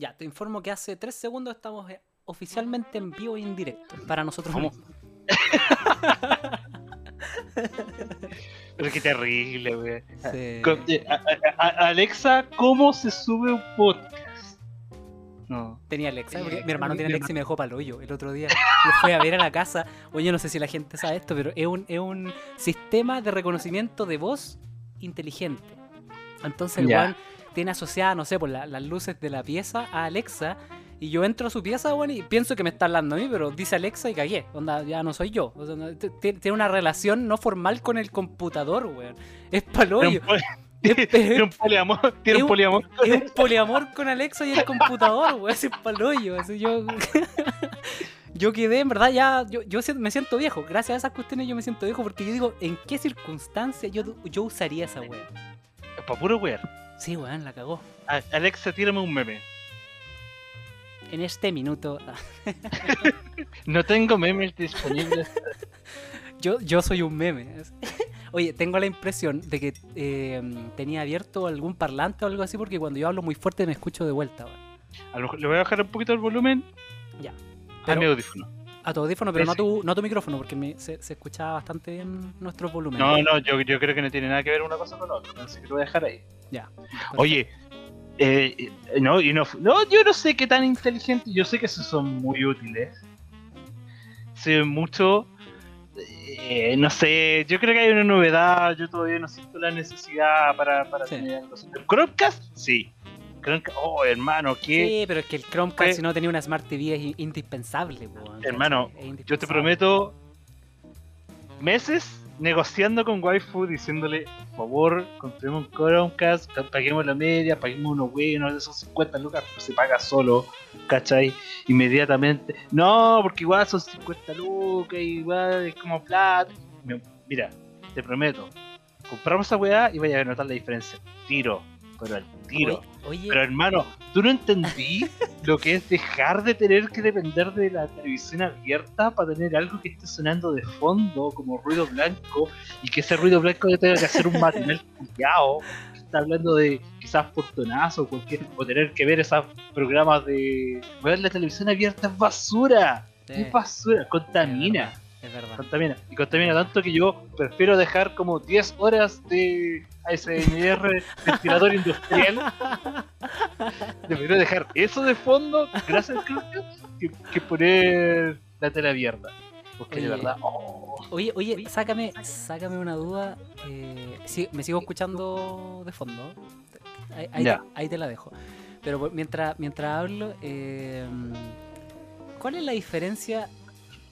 Ya, te informo que hace tres segundos estamos eh, oficialmente en vivo y en directo para nosotros ¿Cómo? mismos. Pero qué terrible, güey. Sí. Eh, Alexa, ¿cómo se sube un podcast? No. Tenía Alexa, Eh, porque mi hermano tiene Alexa y me dejó para el hoyo el otro día. Lo fue a ver a la casa. Oye, yo no sé si la gente sabe esto, pero es un, es un sistema de reconocimiento de voz inteligente. Entonces el Ya. Weón tiene asociada, no sé, por la- las luces de la pieza a Alexa. Y yo entro a su pieza, weón, y pienso que me está hablando a mí, pero dice Alexa y cagué. Onda, ya no soy yo. O sea, no- tiene una relación no formal con el computador, weón. Es paloyo. tiene un poliamor. Tiene un poliamor. es un poliamor con Alexa y el computador, weón. Es paloyo. Así yo. yo quedé, en verdad, ya. Yo, yo me siento viejo. Gracias a esas cuestiones yo me siento viejo porque yo digo, ¿en qué circunstancia yo, yo usaría esa weón? Para puro wear. Sí, weón, la cagó. A- Alexa, tírame un meme. En este minuto. No tengo memes disponibles. Yo, yo soy un meme. Oye, tengo la impresión de que eh, tenía abierto algún parlante o algo así porque cuando yo hablo muy fuerte me escucho de vuelta, weón. A lo le voy a bajar un poquito el volumen Ya. a Pero- mi audífono. A tu audífono, pero Sí, no a tu, no a tu micrófono porque me- se, se escuchaba bastante bien nuestros volúmenes. No, no, yo, yo creo que no tiene nada que ver una cosa con la otra. Así que lo voy a dejar ahí. Ya. Oye, eh, eh, no, y no, no, yo no sé qué tan inteligente, yo sé que esos son muy útiles. Se ven mucho, eh, no sé, yo creo que hay una novedad, yo todavía no siento la necesidad para, para Sí. tener algo así. ¿El Chromecast? Sí. Chromecast, oh, hermano, qué... Sí, pero es que el Chromecast, si no tenía una Smart TV, es in- indispensable. ¿cachai? Hermano, Yo te prometo meses negociando con waifu diciéndole, por favor, compremos un Chromecast, pa- paguemos la media, paguemos unos buenos esos 50 lucas, pero se paga solo, ¿cachai? Inmediatamente. No, porque igual son 50 lucas, igual es como plata. Mira, te prometo, compramos esa weá y vaya a notar la diferencia. Tiro, pero al tiro. Oye, Pero hermano, tú no entendí lo que es dejar de tener que depender de la televisión abierta para tener algo que esté sonando de fondo como ruido blanco y que ese ruido blanco tenga que hacer un matinal que está hablando de quizás portonazo o cualquier o tener que ver esos programas de ver la televisión abierta es basura sí, es basura contamina es verdad. contamina y contamina tanto que yo prefiero dejar como 10 horas de ASMR ventilador industrial Debería dejar eso de fondo, gracias que, que poner la tela abierta. Porque de Oye. verdad, oh, Oye, oye, sácame, sácame una duda. eh, sí, me sigo escuchando de fondo. Ahí, ahí- Ya. ahí te la dejo. Pero mientras, mientras hablo, eh, ¿cuál es la diferencia?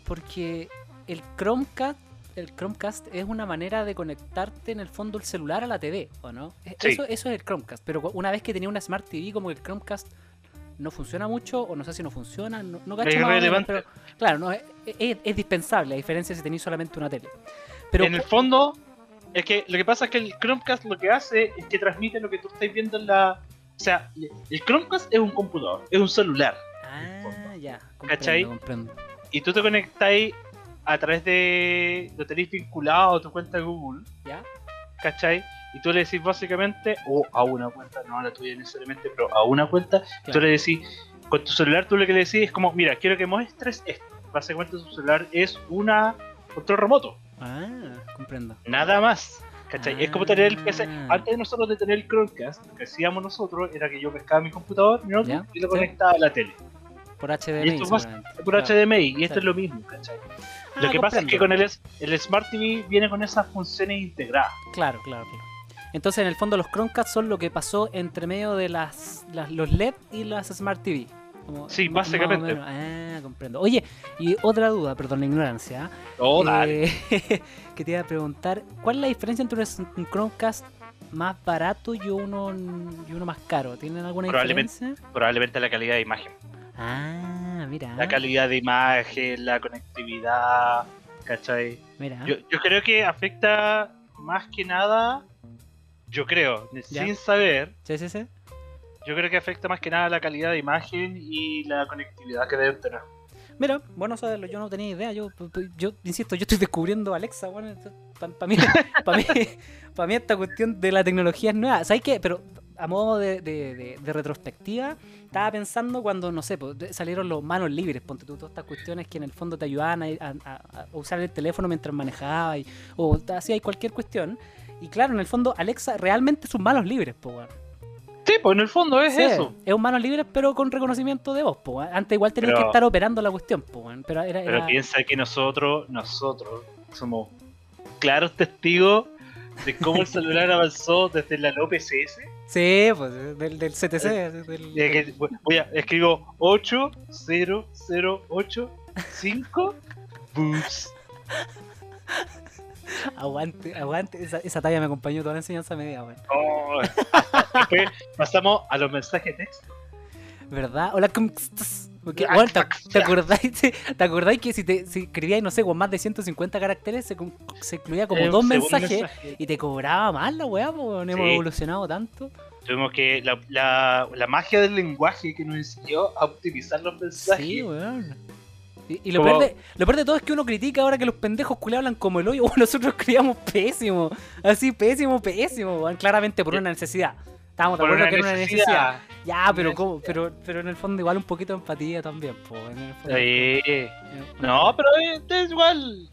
Porque el Chromecast, el Chromecast es una manera de conectarte en el fondo el celular a la TV, ¿o no? E- Sí. Eso, eso es el Chromecast. Pero una vez que tenía una Smart TV, como que el Chromecast no funciona mucho, o no sé si no funciona, no, no cacho más menos, pero claro, no, es, es- es dispensable, a diferencia si tenéis solamente una tele. Pero en el fondo, es que lo que pasa es que el Chromecast lo que hace es que transmite lo que tú estás viendo en la. O sea, el Chromecast es un computador, es un celular. Ah, ya. Comprendo, ¿Cachai? comprendo. Y tú te conectáis a través de. Lo tenéis vinculado a tu cuenta de Google, ¿Ya? ¿cachai? Y tú le decís básicamente, o a una cuenta, no a la tuya necesariamente, pero a una cuenta, tú Claro. le decís, con tu celular tú lo que le decís es como, mira, quiero que muestres esto. Básicamente tu celular es una control remoto, Ah, comprendo. nada más. ¿Cachai? Es como tener el PC. Ah. Antes de nosotros de tener el Chromecast, lo que hacíamos nosotros era que yo pescaba mi computador, mi notebook, Ya, y lo sí. conectaba a la tele. Por Y HDMI, esto más-. Por Claro. HDMI, y esto es lo mismo, ¿cachai? Lo que pasa es que con el, el Smart TV viene con esas funciones integradas. Claro, claro, claro. Entonces, en el fondo, los Chromecast son lo que pasó entre medio de las, las- los LED y las Smart TV. Como- Sí, básicamente. Ah, comprendo. Oye, y otra duda, perdón la ignorancia. Oh. Eh, que te iba a preguntar, ¿cuál es la diferencia entre un Chromecast más barato y uno, y uno más caro? ¿Tienen alguna Probablemente. diferencia? Probablemente la calidad de imagen. Ah, mira. La calidad de imagen, la conectividad, ¿cachai? Mira. Yo, yo creo que afecta más que nada, yo creo, Ya. sin saber, Sí, sí, sí. yo creo que afecta más que nada la calidad de imagen y la conectividad que deben tener. Mira, bueno saberlo, yo no tenía idea. Yo, yo insisto, yo estoy descubriendo Alexa. Bueno, para mí, para mí, para mí esta cuestión de la tecnología es nueva. ¿Sabes qué? Pero a modo de, de- de- de retrospectiva, estaba pensando cuando, no sé, pues, salieron los manos libres, ponte tú, todas estas cuestiones que en el fondo te ayudaban a, a- a- a usar el teléfono mientras manejabas o hacías cualquier cuestión. Y claro, en el fondo, Alexa realmente son manos libres, pues, weón. Sí, pues en el fondo es Sí, eso. Es un manos libres, pero con reconocimiento de voz, pues. Antes igual tenías Pero- que estar operando la cuestión, pues, weón. Pero era. Pero era- piensa que nosotros, nosotros, somos claros testigos de cómo el celular avanzó desde la López S. Sí, pues, del, del CTC. del- De que, voy a escribo 80085 boobs. Aguante, aguante. Esa, esa talla me acompañó toda la enseñanza media, weón. Oh. Después pasamos a los mensajes texto. ¿Verdad? Hola, ¿cómo estás? Porque, ¿te, te acordáis, ¿Te acordáis que si, te, si escribías, no sé, con más de 150 caracteres, se, se incluía como Eh, dos mensajes mensaje. y te cobraba más la weá, weón. Hemos Sí. evolucionado tanto. Tuvimos que la, la, la magia del lenguaje que nos enseñó a optimizar los mensajes. Sí, weón. Y, y lo, peor de, lo peor de todo es que uno critica ahora que los pendejos culiados hablan como el hoyo. Nosotros escribíamos pésimo. Así, pésimo, pésimo, weón. Claramente por una necesidad. Estábamos de acuerdo que era una necesidad. Ya, pero ¿cómo? Pero, pero en el fondo igual un poquito de empatía también, pues. Sí. Eh, No, pero es, es igual.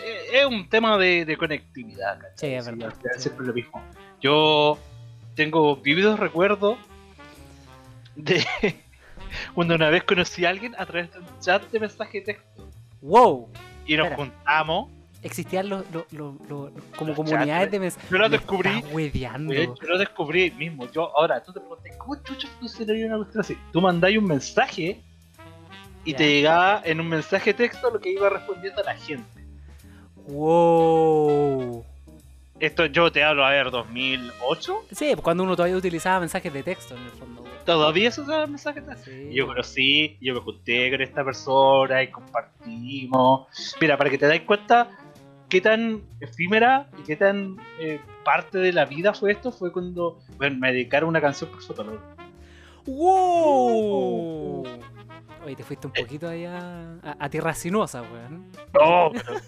eh, Es un tema de, de conectividad. ¿cachai? Sí, es Sí, verdad. al final siempre lo mismo. Yo tengo vividos recuerdos de cuando una vez conocí a alguien a través de un chat de mensaje de texto ¡Wow! y nos Espera. juntamos. Existían los, los, los- los- como Los comunidades de mensajes. Yo lo descubrí. hueveando. Yo lo descubrí mismo. Yo ahora, tú te preguntas, ¿cómo chucho funcionaría una cuestión así? Tú mandáis un mensaje y te llegaba en un mensaje de texto lo que iba respondiendo a la gente. ¡Wow! Esto yo te hablo, a ver, 2008. Sí, pues cuando uno todavía utilizaba mensajes de texto en el fondo. Todavía se usaban mensajes de texto. Sí. Y yo conocí, yo me junté con esta persona y compartimos. Mira, para que te des cuenta qué tan efímera y qué tan eh, parte de la vida fue esto, fue cuando bueno, me dedicaron una canción por Fotolog. ¡Wow! Oye, te fuiste un poquito allá a, a tierra sinuosa, weón. No, pero-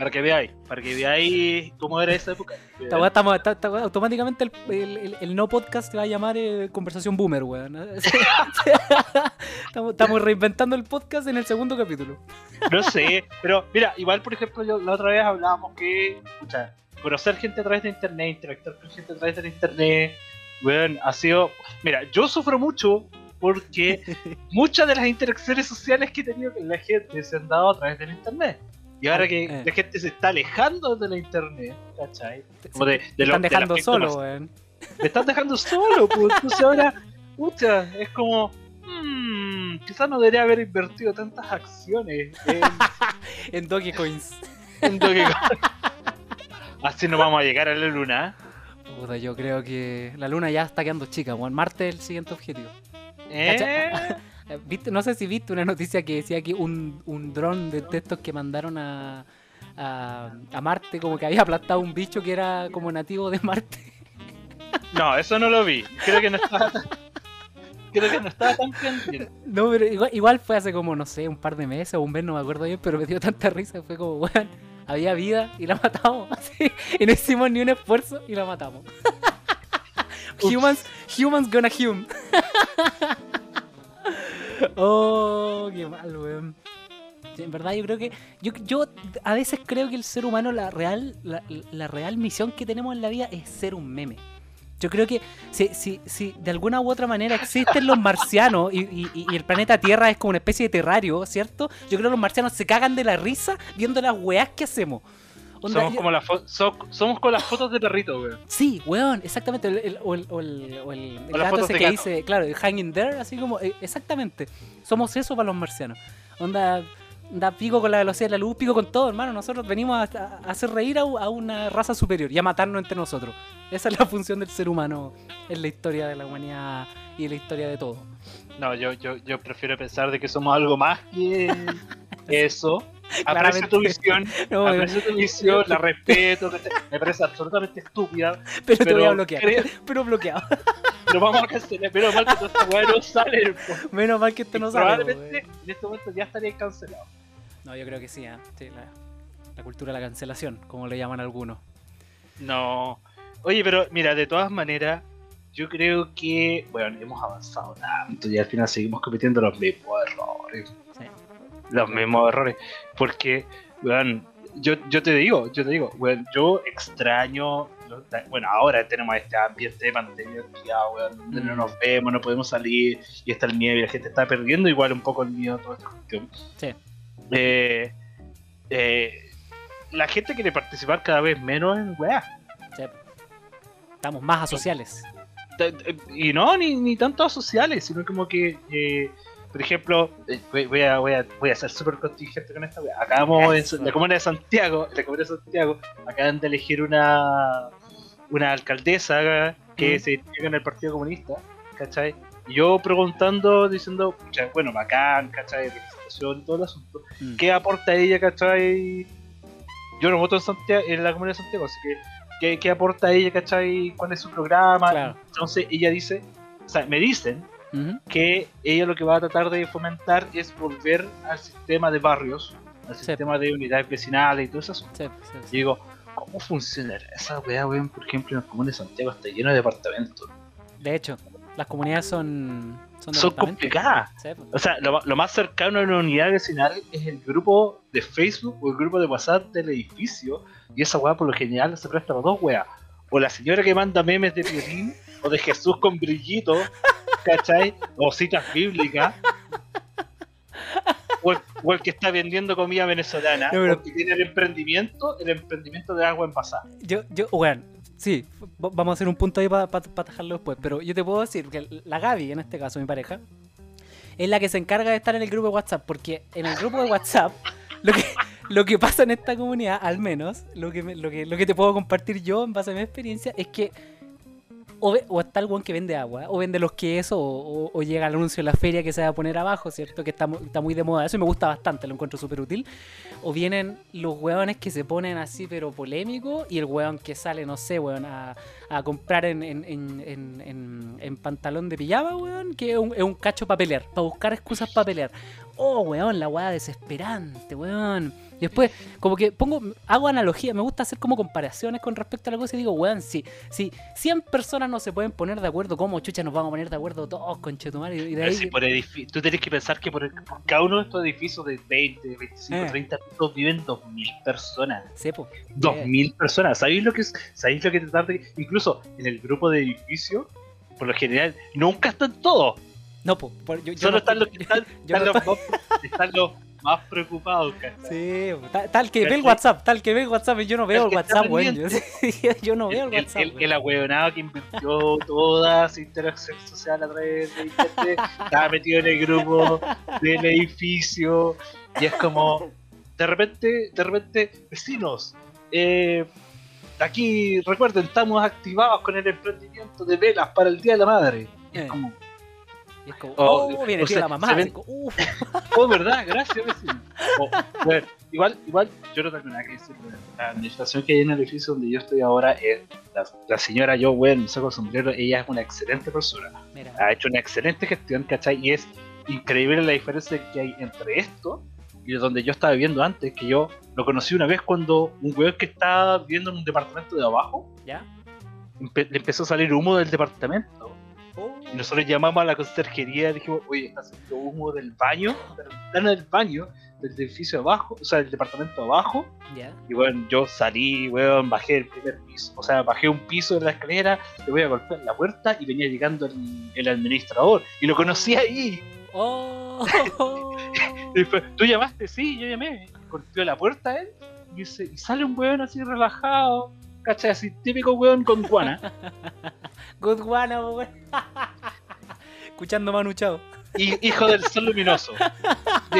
para que veáis, para que veáis cómo era esa época. Esta estamos- esta weá, automáticamente el, el- el- el no podcast te va a llamar eh, Conversación Boomer, weón. estamos, estamos reinventando el podcast en el segundo capítulo. No sé, pero mira, igual por ejemplo, yo, la otra vez hablábamos que, escucha, conocer gente a través de internet, interactuar con gente a través del internet, weón, ha sido. Mira, yo sufro mucho porque muchas de las interacciones sociales que he tenido con la gente se han dado a través del internet. Y ahora que Eh. la gente se está alejando de la internet, ¿cachai? Como de, de lo- están dejando solo, más- weón. Me están dejando solo, pues entonces ahora, pucha, es como. Mmm, quizás no debería haber invertido tantas acciones en, En Dogecoins. en Dogecoin. Así no vamos a llegar a la luna. Puta, yo creo que la luna ya está quedando chica, weón. Marte es el siguiente objetivo. ¿Eh? ¿Viste? No sé si viste una noticia que decía que un, un dron de, estos que mandaron a, a, a Marte como que había aplastado un bicho que era como nativo de Marte. No, eso no lo vi. Creo que no estaba tan, creo que no estaba tan pendiente. No, pero igual, igual fue hace como, no sé, un par de meses o un mes, no me acuerdo bien, pero me dio tanta risa. Fue como, weón, había vida y la matamos. Así, y no hicimos ni un esfuerzo y la matamos. Humans, humans gonna hum. Oh, qué mal, weón. En verdad yo creo que yo, yo a veces creo que el ser humano la real la, la real misión que tenemos en la vida es ser un meme. Yo creo que si, si, si de alguna u otra manera existen los marcianos y, y- y el planeta Tierra es como una especie de terrario, ¿cierto? Yo creo que los marcianos se cagan de la risa viendo las weás que hacemos. Onda, Somos yo- como las fo- so- somos con las fotos de perrito, weón. Sí, weón, exactamente. El, el- o el, o el, o el- O gato ese que gato. dice, claro, el hanging there, así como, eh, exactamente. Somos eso para los marcianos. Onda, da pico con la velocidad de la luz, pico con todo, hermano. Nosotros venimos a hacer reír a, a una raza superior y a matarnos entre nosotros. Esa es la función del ser humano en la historia de la humanidad y en la historia de todo. No, yo, yo, yo prefiero pensar de que somos algo más que eso. Aprecio tu visión, No, aprecio tu visión, la respeto, me parece absolutamente estúpida, pero, te voy a pero bloquear. creo- Pero bloqueado. pero vamos a cancelar, pero mal que toda esta weá no sale. po. Menos mal que esto no sale. Probablemente en este momento ya estaría cancelado. No, yo creo que sí, ¿eh? Sí, la, la cultura de la cancelación, como le llaman algunos. No. Oye, pero mira, de todas maneras, yo creo que, bueno, hemos avanzado tanto y al final seguimos cometiendo los mismos errores. Los mismos errores. Porque, weón, yo, yo te digo, yo te digo, weón, yo extraño. Bueno, ahora tenemos este ambiente de pandemia, weón, donde no Mm. nos vemos, no podemos salir y está el miedo y la gente está perdiendo igual un poco el miedo a toda esta cuestión. Sí. Eh, eh, la gente quiere participar cada vez menos en weá. Sí. Estamos más asociales. Y no, ni, ni tanto a sociales, sino como que, eh, por ejemplo, eh, voy, voy a, voy, a, voy a ser súper contingente con esta. Acabamos Eso. en la comuna de Santiago, en la comuna de Santiago, acaban de elegir una, una alcaldesa que Mm. se identifica en el Partido Comunista, ¿cachai? Y yo preguntando, diciendo, bueno, bacán, ¿cachai? Representación todo el asunto. Mm. ¿Qué aporta ella, cachai? Yo no voto en, Santiago, en la comuna de Santiago, así que, ¿qué, qué aporta ella, cachai? ¿Cuál es su programa? Claro. Entonces ella dice, o sea, me dicen Ujú. que ella lo que va a tratar de fomentar es volver al sistema de barrios, al Sí. sistema de unidades vecinales y todo eso. Sí, Y digo, ¿cómo funcionará esa weá, weón? Por ejemplo, en el común de Santiago está lleno de departamentos. De hecho, las comunidades son. Son, Son complicadas. Pues. O sea, lo, lo más cercano a una unidad vecinal es el grupo de Facebook o el grupo de WhatsApp del edificio. Y esa weá por lo general se presta para dos weas. O la señora que manda memes de Piolín, o de Jesús con brillito, ¿cachai? O citas bíblicas. O el, o el que está vendiendo comida venezolana. No, pero- O el que tiene el emprendimiento, el emprendimiento de agua en pasada. Yo, yo, bueno, sí, vamos a hacer un punto ahí para atajarlo después, pero yo te puedo decir que la Gaby, en este caso, mi pareja, es la que se encarga de estar en el grupo de WhatsApp, porque en el grupo de WhatsApp, lo que, lo que pasa en esta comunidad, al menos, lo que, me- lo, que, lo que te puedo compartir yo en base a mi experiencia, es que o, está el weón que vende agua, o vende los quesos, o, o- o llega el anuncio en la feria que se va a poner abajo, ¿cierto? Que está, está muy de moda. Eso y me gusta bastante, lo encuentro súper útil. O vienen los weones que se ponen así, pero polémicos, y el weón que sale, no sé, weón, a, a comprar en, en, en, en- pantalón de pijama, weón, que es un, cacho para para buscar excusas para pelear. Oh, weón, la weá desesperante, weón. Y después, como que pongo, hago analogía, me gusta hacer como comparaciones con respecto a la cosa y digo, weón, si, si 100 personas no se pueden poner de acuerdo, ¿cómo chucha nos vamos a poner de acuerdo todos, conchetumare? Y de ahí, si por edifi- tú tienes que pensar que por, el- por cada uno de estos edificios de 20, 25, Eh. 30 pisos viven 2.000 personas. sepo. 2.000 personas. ¿Sabéis lo que es? ¿Sabéis lo que tratar de.? Incluso en el grupo de edificio, por lo general, nunca están todos. No, po, por- yo, yo Solo no están los que están, yo están no los, están los más preocupados. Sí, tal, tal que ve el. WhatsApp, tal que ve el WhatsApp y yo no veo el WhatsApp, weón. Yo, yo no veo el, El, WhatsApp. el, el que inventó toda su interacción social a través de internet estaba metido en el grupo del edificio y es como de repente, de repente, vecinos, eh, aquí recuerden, estamos activados con el emprendimiento de velas para el Día de la Madre. Es Eh. como, Y es como, Oh, oh, viene o tío sea, la mamá. ven- como, uf. oh, verdad, gracias vecino. O, bueno, igual, igual, yo no tengo nada que decir. La administración que hay en el edificio donde yo estoy ahora es la, la señora yo, weón, me saco sombrero, ella es una excelente persona. Mira, ha hecho una excelente gestión, ¿cachai? Y es increíble la diferencia que hay entre esto y donde yo estaba viviendo antes, que yo lo conocí una vez cuando un weón que estaba viviendo en un departamento de abajo, ¿ya? empe- le empezó a salir humo del departamento. Y nosotros llamamos a la conserjería y dijimos, oye, está saliendo humo del baño, de la ventana del baño, del edificio abajo, o sea, del departamento abajo. ya. Y bueno, yo salí, weón, bajé el primer piso. O sea, bajé un piso de la escalera, le voy a golpear la puerta y venía llegando el, el administrador. Y lo conocí ahí. Oh, Y fue, ¿Tú llamaste? Sí, yo llamé. Golpeó la puerta él y, dice, y sale un weón así relajado. ¿Cachai? Así típico weón con guana. good one, oh, weón. Escuchando Manu Chao. y hijo del sol luminoso.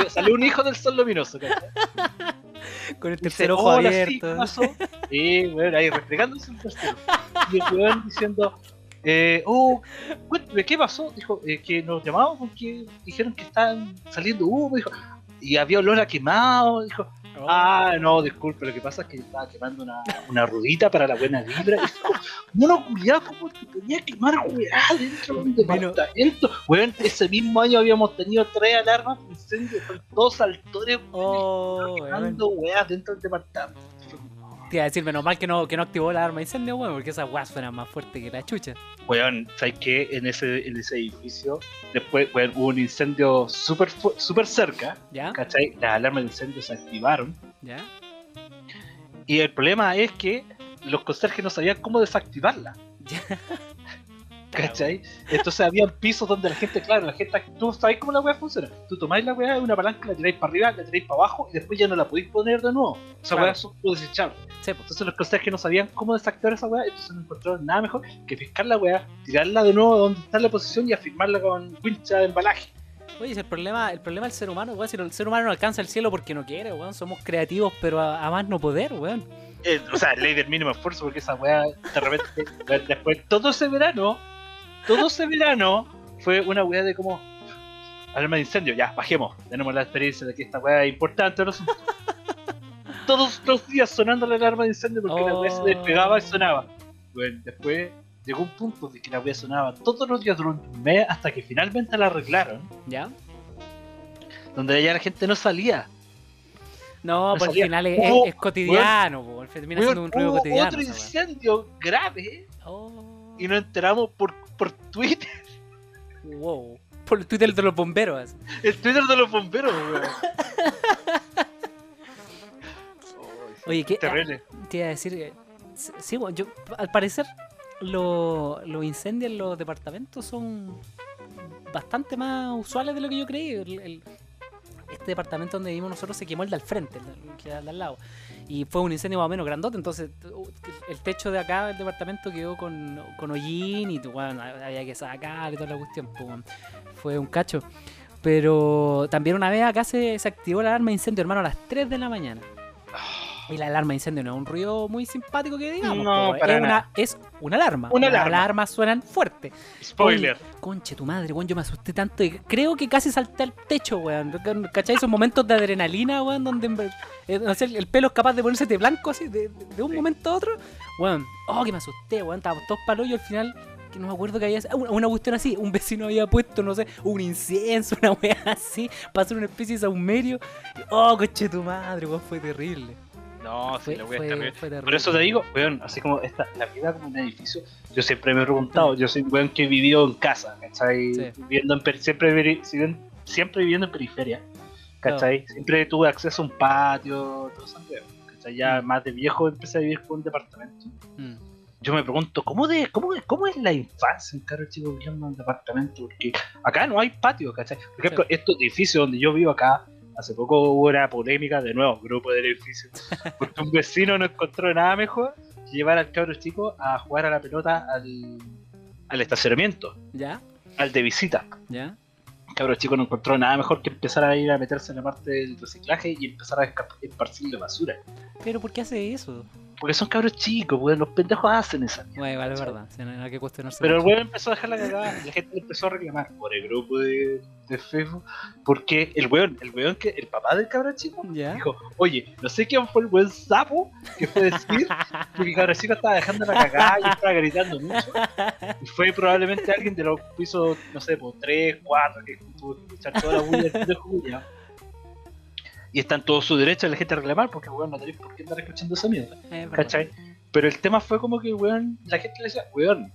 Salió un hijo del sol luminoso, ¿cachai? Con el tercer ojo "Hola, sí, abierto. Sí, weón, ahí reflejándose el tercero. Y el weón diciendo, eh, oh, cuéntame, ¿qué pasó? Dijo, eh, que nos llamamos porque dijeron que estaban saliendo humo, dijo, y había olor a quemado, dijo, Oh. ah, no, disculpe, lo que pasa es que estaba quemando una, una rudita para la buena vibra. Mono culiado, ¿cómo te ponía a quemar weá dentro de un departamento? Weón, ese mismo año habíamos tenido tres alarmas de incendio, con dos saltores Oh, quemando weá dentro del departamento. Te iba a decir, menos mal que no, que no activó la arma de incendio, weón, porque esa weá suena más fuerte que la chucha. Weón, ¿sabes qué? En ese, en ese edificio, después weón, hubo un incendio súper súper cerca, ¿Ya? ¿cachai? Las alarmas de incendio se activaron. ¿Ya? Y el problema es que los conserjes no sabían cómo desactivarla. ¿Ya? ¿Cachai? Entonces había pisos donde la gente, claro, la gente, tú sabes cómo la weá funciona. Tú tomáis la weá de una palanca, la tiráis para arriba, la tiráis para abajo y después ya no la podéis poner de nuevo. Esa Claro. weá son desechables. Sí, pues. Entonces los conserjes no sabían cómo desactivar esa weá, entonces no encontraron nada mejor que fiscar la weá, tirarla de nuevo donde está la posición y afirmarla con wincha de embalaje. Oye, el problema, el problema del ser humano, weón, si el ser humano no alcanza el cielo porque no quiere, weón, somos creativos, pero a, a más no poder, weón. Eh, o sea, ley del mínimo esfuerzo, porque esa weá de repente, después todo ese verano, todo ese verano fue una weá de como alarma de incendio, ya, bajemos, tenemos la experiencia de que esta weá es importante, no Todos los días sonando la alarma de incendio porque la weá se Oh. despegaba y sonaba. Bueno, después llegó un punto de que la weá sonaba todos los días durante un mes hasta que finalmente la arreglaron, ¿Ya? donde ya la gente no salía. No, No pues al sabía. final es, es cotidiano, termina Weón, siendo un ruido cotidiano. otro incendio grave Oh, y nos enteramos por, por Twitter. wow. Por el Twitter de los bomberos. El Twitter de los bomberos, weón. Oye, ¿qué? Terrible. Te iba a decir que. Sí, bueno, yo, al parecer, lo- los incendios en los departamentos son bastante más usuales de lo que yo creí. El- el- este departamento donde vivimos nosotros se quemó el de al frente, el de- el de al lado. Y fue un incendio más o menos grandote, entonces el techo de acá del departamento quedó con, con hollín y bueno, había que sacar y toda la cuestión. pues, fue un cacho. Pero también una vez acá se, se activó la alarma de incendio, hermano, a las 3 de la mañana. Y la alarma de incendio no es un ruido muy simpático que digamos. No, para es, nada. una, es una alarma. Una Las alarma. alarmas suenan fuerte. Spoiler. Conche tu madre, weón, yo me asusté tanto y creo que casi salté al techo, weón. ¿Cachai? Esos momentos de adrenalina, weón, donde eh, no sé, el pelo es capaz de ponerse de blanco así, de, un Sí. momento a otro. Weón, oh, que me asusté, weón. Estábamos todos palos y al final, que no me acuerdo que había. ah, Una, una cuestión así, un vecino había puesto, no sé, un incienso, una weá así, para hacer una especie de saumerio. Oh, conche tu madre, weón, fue terrible. No, sí, Fue, la wea fue-. Por eso te digo, weón, así como esta, la vida como un edificio, yo siempre me he preguntado, yo soy un weón que he vivido en casa, ¿cachai? Sí. Viviendo en, siempre, siempre viviendo en periferia, ¿cachai? Siempre tuve acceso a un patio, todo eso, ¿cachai? Ya Mm. más de viejo empecé a vivir con un departamento. Mm. Yo me pregunto, ¿cómo, de, cómo, cómo es la infancia en caro chico viviendo en un departamento? Porque acá no hay patio, ¿cachai? Por ejemplo, estos edificios donde yo vivo acá, hace poco hubo una polémica, de nuevo, grupo del edificio, porque un vecino no encontró nada mejor que llevar al cabro chico a jugar a la pelota al, al estacionamiento, ¿Ya? al de visita. ¿Ya? El cabro chico no encontró nada mejor que empezar a ir a meterse en la parte del reciclaje y empezar a esparcir la basura. Pero ¿por qué hace eso? Porque son cabros chicos, weón, los pendejos hacen esa mierda. Bueno, vale, es verdad. no hay que cuestionarse. Pero el weón empezó a dejar la cagada y la gente le empezó a reclamar por el grupo de, de Facebook. Porque el weón, el weón que, el papá del cabrón chico, ¿Ya? dijo, oye, no sé quién fue el buen sapo que fue decir que mi chico estaba dejando la cagada y estaba gritando mucho. Y fue probablemente alguien de los pisos, no sé, por 3, 4, que que escuchar toda la bulla de Julia. Y está en todo su derecho de la gente a reclamar porque weón no tenéis por qué andar escuchando esa mierda. ¿Cachai? Pero el tema fue como que, weón, la gente le decía, weón,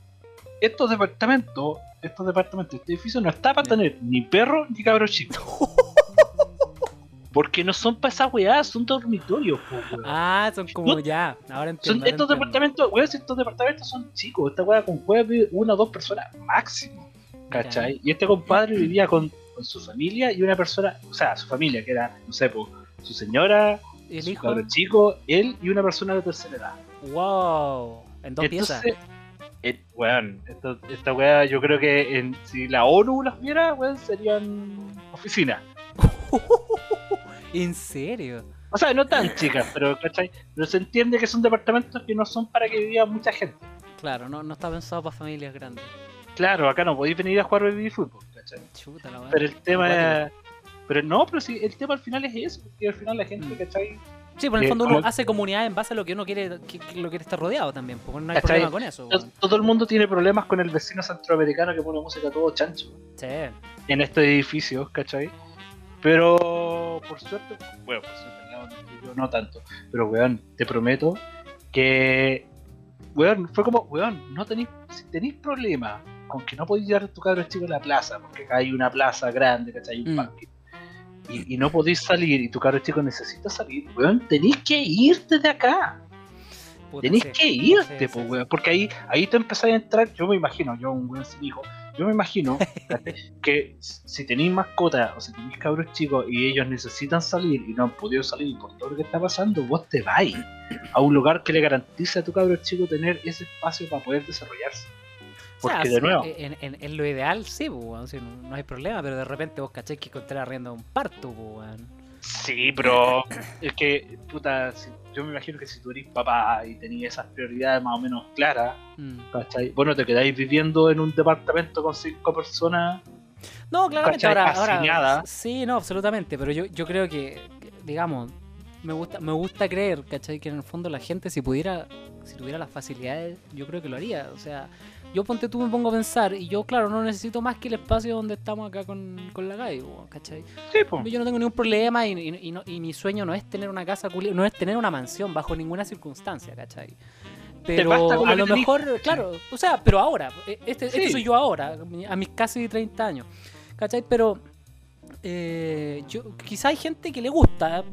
estos departamentos, estos departamentos, este edificio no está para tener ni perro ni cabros chicos. Porque no son para esas weás, son dormitorios, po, weón. Ah, son como No- ya. Ahora entiendo. son estos entiendo. departamentos, weón, estos departamentos son chicos, esta weá con jueves vive una o dos personas máximo. ¿Cachai? Y este compadre vivía con, con su familia y una persona, o sea, su familia, que era, no sé, po, su señora, El su hijo. chico, él y una persona de tercera edad. Wow. En dos piezas. Entonces, eh, weón, esto- esta weá yo creo que en- si la ONU las viera, weón, serían oficinas. ¿En serio? O sea, no tan chicas, pero ¿cachai? Pero se entiende que son departamentos que no son para que viva mucha gente. Claro, no, no está pensado para familias grandes. Claro, acá no podéis venir a jugar baby fútbol, ¿cachai? Chuta la. Pero el tema es... Pero no, pero sí, el tema al final es eso, porque al final la gente, Mm. ¿cachai? Sí, por el fondo uno hace comunidad en base a lo que uno quiere, que, que lo quiere estar rodeado también. Porque no hay ¿Cachai? problema con eso. Todo el mundo tiene problemas con el vecino centroamericano que pone música todo chancho. Sí. en estos edificios, ¿cachai? Pero por suerte, bueno, por suerte no, yo no tanto, pero weón, te prometo que, weón, fue como, weón, no tenéis, si tenéis problemas con que no podéis llevar a tu cabro chico a la plaza, porque acá hay una plaza grande, ¿cachai? Un Mm. parque. Y, y no podéis salir y tu cabro chico necesita salir, weón, tenéis que irte de acá. Puta, sí. que irte, Sí, po, sí, weón. Porque ahí, ahí te empezás a entrar. Yo me imagino, yo un weón sin hijo, yo me imagino que si tenéis mascota o si tenéis cabros chicos y ellos necesitan salir y no han podido salir por todo lo que está pasando, vos te vais a un lugar que le garantice a tu cabro chico tener ese espacio para poder desarrollarse. O sea, Porque de nuevo, En, en- en lo ideal, sí, pues, sí, no, no hay problema, pero de repente vos caché que encontrar arriendo un parto, pues, sí, pero es que, puta, si- yo me imagino que si tú eres papá y tenías esas prioridades más o menos claras, Mm. Bueno, te quedáis viviendo en un departamento con cinco personas No, claramente, ahora, ahora. Sí, no, absolutamente, pero yo, yo creo que, digamos, me gusta, me gusta creer, ¿cachai? Que en el fondo la gente, si pudiera, si tuviera las facilidades, yo creo que lo haría. O sea, yo ponte tú, me pongo a pensar, y yo, claro, no necesito más que el espacio donde estamos acá con, con la Gaby, ¿cachai? Sí, pues. Yo no tengo ningún problema y, y- y no- y mi sueño no es tener una casa, no es tener una mansión bajo ninguna circunstancia, ¿cachai? Pero a lo mejor, claro, o sea, pero ahora, e- este, este Sí. soy yo ahora, a mis casi 30 años, ¿cachai? Pero eh, yo, quizá hay gente que le gusta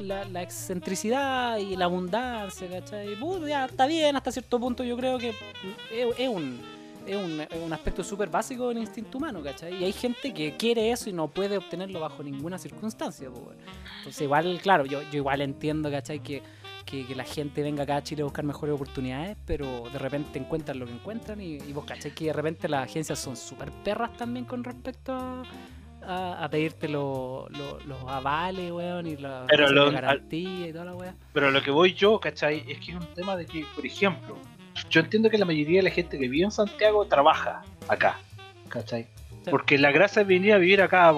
la, la excentricidad y la abundancia, ¿cachai? Ya, está bien hasta cierto punto, yo creo que es, un, es un, un aspecto súper básico del instinto humano, ¿cachai? Y hay gente que quiere eso y no puede obtenerlo bajo ninguna circunstancia, pues. Entonces igual, claro, yo, yo igual entiendo, ¿cachai? Que, que, que la gente venga acá a Chile a buscar mejores oportunidades, pero de repente encuentran lo que encuentran y, y vos, ¿cachai? Que de repente las agencias son súper perras también con respecto a, a, a pedirte lo- lo- los avales, weón, y la Pero lo- y toda la weá. Pero lo que voy yo, ¿cachai? Es que es un tema de que, por ejemplo, yo entiendo que la mayoría de la gente que vive en Santiago trabaja acá, ¿cachai? Sí. Porque la gracia es venir a vivir acá,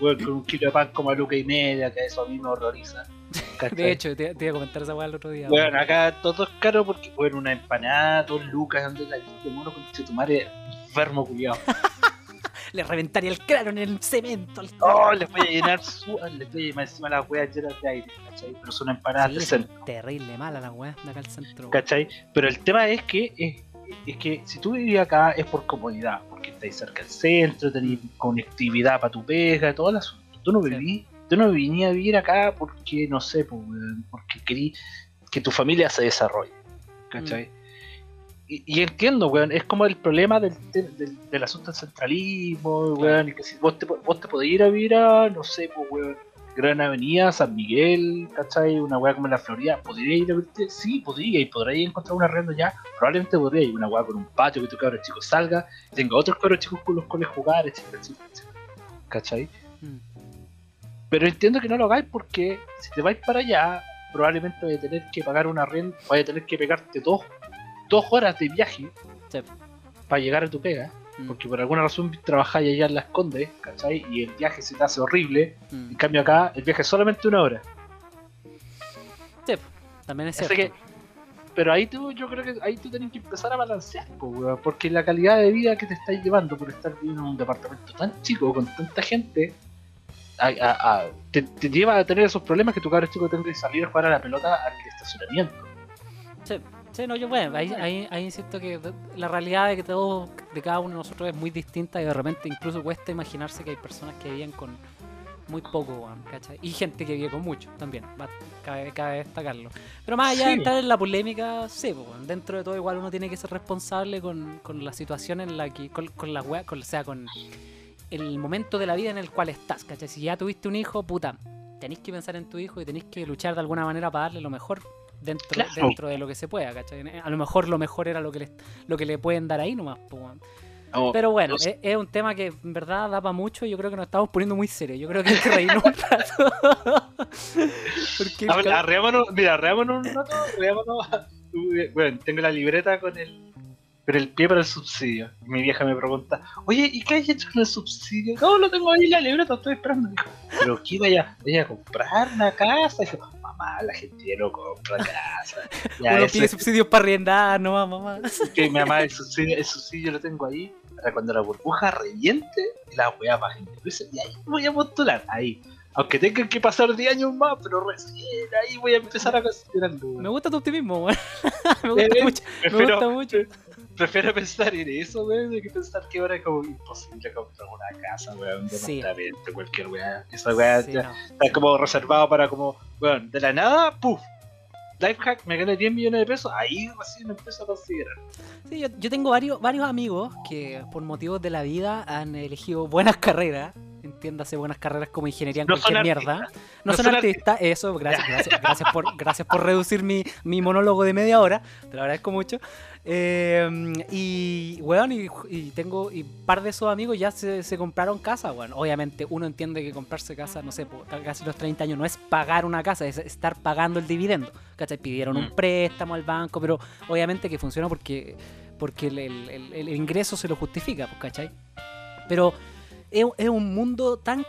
weón, con un kilo de pan como a luca y media, que eso a mí me horroriza. ¿cachai? De hecho, te, te iba a comentar esa weá el otro día. Bueno, weón. acá todo es caro porque, bueno, una empanada, dos lucas, donde la de mono con tu madre enfermo culiado. Le reventaría el cráneo en el cemento. al- Oh, les voy a llenar su. Les voy a llenar encima las weas llenas de aire, ¿cachai? Pero son empanadas Sí, de centro. terrible mala la weá de acá al centro. ¿Cachai? Pero el tema es que es, es que si tú vivís acá es por comodidad, porque estáis cerca del centro, tenéis conectividad para tu pega, todo el asunto. Tú no Sí. vivís, tú no vinís a vivir acá porque, no sé, porque querís que tu familia se desarrolle. ¿Cachai? Mm. Y, y entiendo, weón, es como el problema del, del, del- asunto del centralismo, weón, y que si vos te, vos te podés ir a vivir a, no sé, pues, weón, Gran Avenida, San Miguel, ¿cachai? Una weá como la Florida, ¿podría ir a verte? Sí, podría, y podría encontrar un arrendo ya, probablemente podría ir una weá con un patio que tu cabro chico salga, tenga otros cabros chicos con los cuales jugar, etcétera, etcétera, etcétera. ¿cachai? Mm. Pero entiendo que no lo hagáis porque si te vais para allá, probablemente vais a tener que pagar una renta, vais a tener que pegarte dos, dos horas de viaje Sí. para llegar a tu pega, Mm. porque por alguna razón trabajáis allá en Las Condes, ¿cachai? Y el viaje se te hace horrible, Mm. en cambio acá el viaje es solamente una hora. Sí, también es Así cierto. que, pero ahí tú, yo creo que ahí tú tenés que empezar a balancear, po, porque la calidad de vida que te estáis llevando por estar viviendo en un departamento tan chico, con tanta gente, a- a- a- te, te lleva a tener esos problemas que tu cabro chico tenga que salir a jugar a la pelota al estacionamiento. Sí, sí, no, yo bueno, ahí, ahí, ahí insisto que la realidad de que todo, de cada uno de nosotros es muy distinta y de repente incluso cuesta imaginarse que hay personas que viven con muy poco. Y gente que vive con mucho también, va- cabe, cabe destacarlo. Pero más allá de entrar en la polémica, sí, dentro de todo igual uno tiene que ser responsable con, con la situación en la que, con, con la wea, con, o sea, con el momento de la vida en el cual estás, ¿cachai? Si ya tuviste un hijo, puta, tenéis que pensar en tu hijo y tenéis que luchar de alguna manera para darle lo mejor dentro, Claro. dentro de lo que se pueda, ¿cachai? A lo mejor lo mejor era lo que le, lo que le pueden dar ahí nomás, pues, Pero bueno, no sé. es, es un tema que en verdad da para mucho y yo creo que nos estamos poniendo muy serios. Yo creo que hay que reírnos un rato. Porque A ver, arreámonos, mira, arreámonos un rato, arreámonos. Bueno, tengo la libreta con el, con el pie para el subsidio. Y mi vieja me pregunta, oye, ¿y qué hay hecho con el subsidio? No, lo tengo ahí en la libreta, estoy esperando. Dijo, ¿pero qué vaya, vaya a comprar una casa? Mamá, la gente ya no compra casa. Ya, uno eso pide subsidios para arriendar, no mamá. que mi mamá, el subsidio, el subsidio lo tengo ahí para cuando la burbuja reviente y la baje de precio. Y ahí voy a postular, ahí. Aunque tengan que pasar 10 años más, pero recién ahí voy a empezar a considerarlo. Me gusta tu optimismo, weón. me gusta Eh, mucho. Me gusta mucho. Prefiero pensar en eso, weón, que pensar que ahora es como imposible comprar una casa, weón, un Sí. departamento, cualquier weá. Esa weá Sí, ya no. está como reservado para como, weón, de la nada, puff. Lifehack, me gané 10 millones de pesos, ahí recién empiezo a considerar. Sí, yo, yo tengo varios, varios amigos que por motivos de la vida han elegido buenas carreras. Entiéndase buenas carreras como ingeniería en No cualquier mierda. No, No son artistas, eso, gracias, gracias, gracias por, gracias por reducir mi, mi monólogo de media hora, te lo agradezco mucho. Eh, y, weón, y, y tengo, y par de esos amigos ya se, se compraron casa, weón. Obviamente uno entiende que comprarse casa, no sé, por casi los 30 años no es pagar una casa, es estar pagando el dividendo. ¿Cachai? Pidieron un Mm. préstamo al banco, pero obviamente que funciona porque, porque el, el- el- el ingreso se lo justifica, ¿cachai? Pero es, un mundo tan,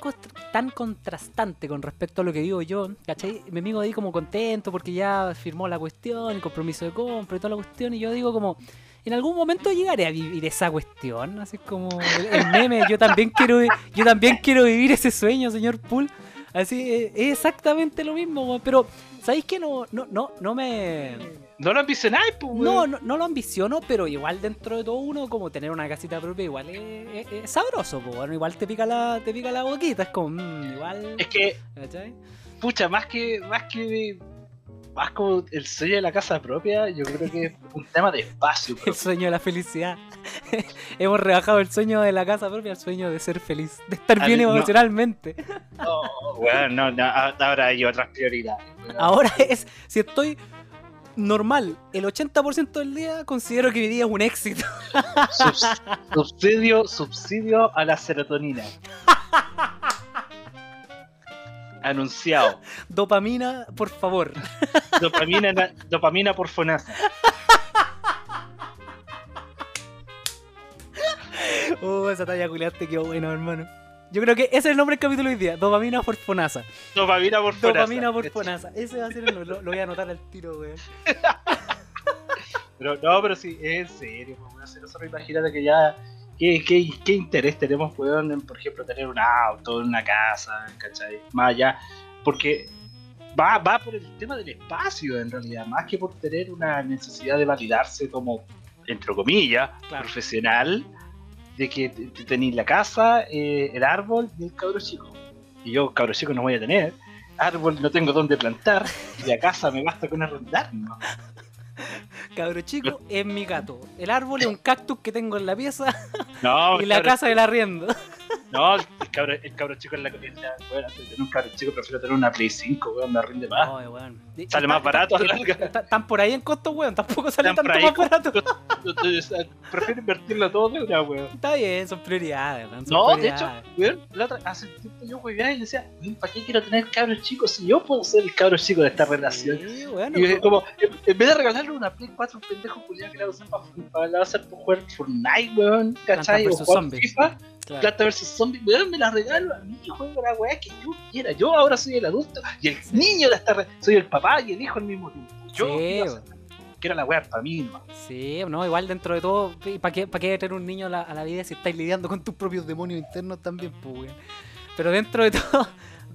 tan contrastante con respecto a lo que digo yo, ¿cachai? Mi amigo ahí como contento porque ya firmó la cuestión, el compromiso de compra y toda la cuestión, y yo digo como, en algún momento llegaré a vivir esa cuestión, así como el, meme, yo también quiero yo también quiero vivir ese sueño, señor Pool. Así, eh, es exactamente lo mismo, pero ¿sabéis que no, no, no, no me... No lo ambicionáis, pues. No, no, no lo ambiciono, pero igual dentro de todo uno, como tener una casita propia, igual es, es- es sabroso, po, bueno, igual te pica la, te pica la boquita, es como, mm, igual, Es que, ¿cachai? pucha, más que, más que, más como el sueño de la casa propia, yo creo que es un tema de espacio, El sueño de la felicidad. Hemos rebajado el sueño de la casa propia al sueño de ser feliz, de estar A bien emocionalmente. No, weón, no, no, ahora hay otras prioridades. Ahora es, si estoy normal el 80% del día, considero que mi día es un éxito. Subs- subsidio, subsidio a la serotonina. Anunciado. Dopamina, por favor. Dopamina, na- dopamina por Fonasa. Oh, esa talla culiada te quedó bueno, hermano. Yo creo que ese es el nombre del capítulo hoy día. Dopamina por Fonasa. Dopamina por Fonasa. Dopamina por Fonasa. Ese va a ser el nombre. Lo, lo voy a anotar al tiro, weón. Pero no, pero sí, es en serio, weón. Nosotros imagínate que ya. ¿Qué, qué, qué interés tenemos, weón, en, por ejemplo, tener un auto, una casa, ¿cachai? Más allá. Porque va, va por el tema del espacio, en realidad, más que por tener una necesidad de validarse como, entre comillas, Claro. profesional, de que te- te tenéis la casa, eh, el árbol y el cabro chico. Y yo, cabro chico, no voy a tener. Árbol no tengo dónde plantar, y la casa me basta con arrendar, ¿no? Cabro chico es mi gato. El árbol es un cactus que tengo en la pieza No, y la cabro casa del arriendo. No, el cabro, el cabro chico en la comunidad, weón, antes de tener un cabro chico prefiero tener una Play 5, weón, me rinde más. Ay, weón. Sale más barato a la está- larga. está- Están por ahí en costo, weón. Tampoco sale tanto más barato. Prefiero invertirlo todo de una, weón. Está bien, son prioridades, weón. No, de hecho, weón, la otra, hace tiempo yo weón y decía, ¿para qué quiero tener cabros chicos si yo puedo ser el cabro chico de esta relación? Sí, weón, Y no- como, en, vez de regalarle una Play 4 a un pendejo culiado que la va a hacer para jugar Fortnite, weón, ¿cachai? O jugar Zombies. FIFA, claro. Planta vs Zombie, weón, me la regalo a mí, juego la weá que yo quiera. Yo ahora soy el adulto y el niño de esta re- soy el papá y el hijo al mismo tiempo. Yo Sí, quiero, hacer- quiero la weá para mí, no. Sí, no, igual dentro de todo, ¿para qué, para qué tener un niño a la, a la vida si estáis lidiando con tus propios demonios internos también, pues, weón? Pero dentro de todo,